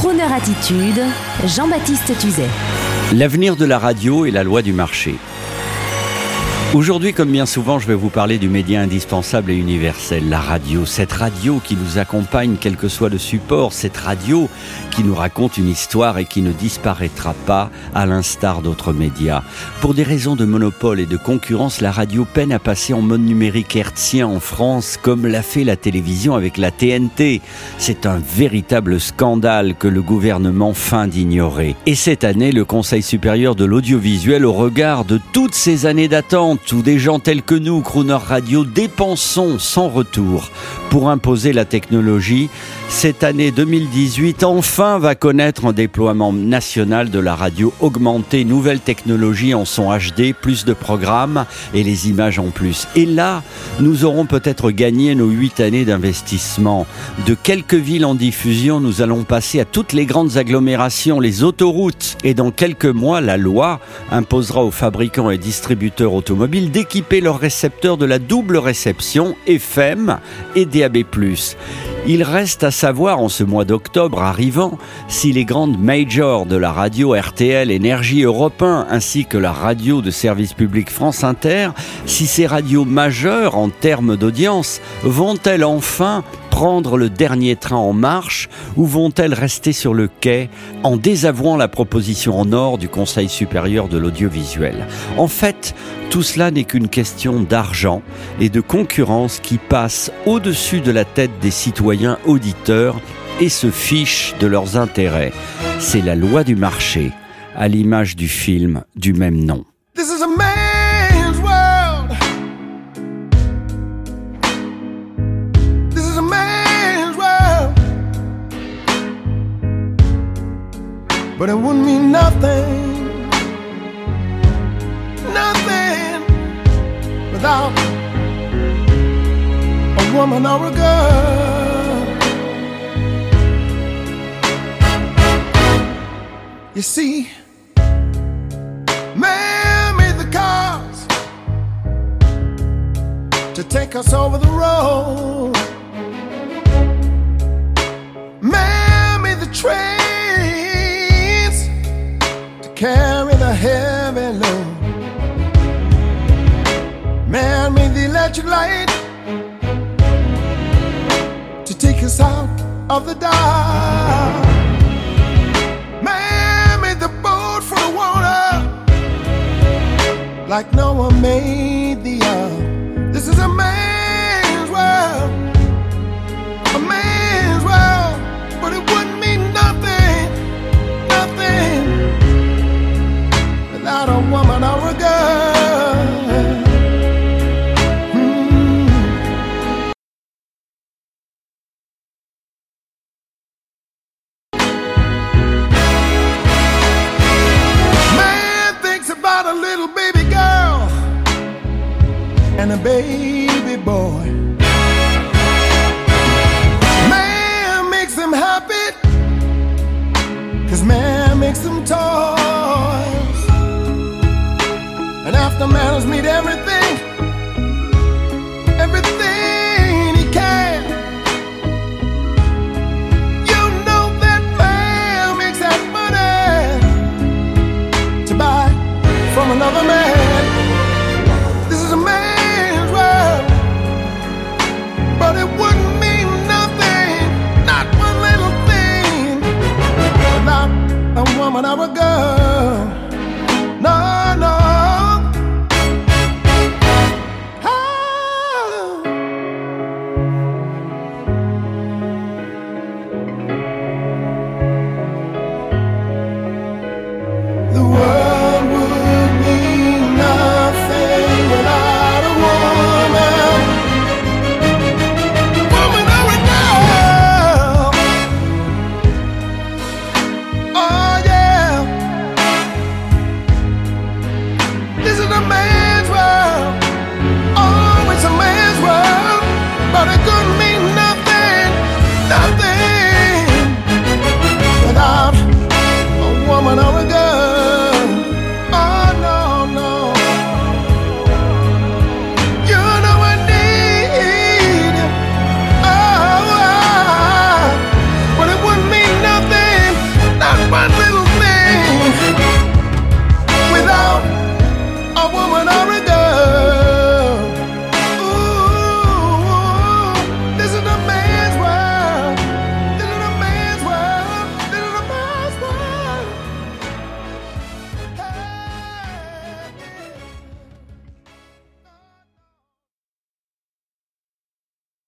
Crooner Attitude, Jean-Baptiste Tuzet. L'avenir de la radio est la loi du marché. Aujourd'hui, comme bien souvent, je vais vous parler du média indispensable et universel, la radio. Cette radio qui nous accompagne, quel que soit le support, cette radio qui nous raconte une histoire et qui ne disparaîtra pas, à l'instar d'autres médias. Pour des raisons de monopole et de concurrence, la radio peine à passer en mode numérique hertzien en France, comme l'a fait la télévision avec la TNT. C'est un véritable scandale que le gouvernement feint d'ignorer. Et cette année, le Conseil supérieur de l'audiovisuel, au regard de toutes ces années d'attente, où des gens tels que nous, Crooner Radio, dépensons sans retour pour imposer la technologie, cette année 2018 enfin va connaître un déploiement national de la radio augmentée, nouvelle technologie en son HD, plus de programmes et les images en plus. Et là, nous aurons peut-être gagné nos huit années d'investissement. De quelques villes en diffusion, nous allons passer à toutes les grandes agglomérations, les autoroutes. Et dans quelques mois, la loi imposera aux fabricants et distributeurs automobiles d'équiper leurs récepteurs de la double réception FM et DAB+. Il reste à savoir en ce mois d'octobre arrivant si les grandes majors de la radio RTL Énergie Europe 1 ainsi que la radio de service public France Inter, si ces radios majeures en termes d'audience vont-elles enfin prendre le dernier train en marche ou vont-elles rester sur le quai en désavouant la proposition en or du Conseil supérieur de l'audiovisuel? En fait, tout cela n'est qu'une question d'argent et de concurrence qui passe au-dessus de la tête des citoyens auditeurs et se fichent de leurs intérêts. C'est la loi du marché, à l'image du film du même nom. But it wouldn't mean nothing, nothing without a woman or a girl. You see, man made the cars to take us over the road. Electric light to take us out of the dark. Man made the boat for the water like no one made the earth. This is a man's world, little baby girl and a baby boy. Man makes them happy, cause man makes them toy. And after man has made everything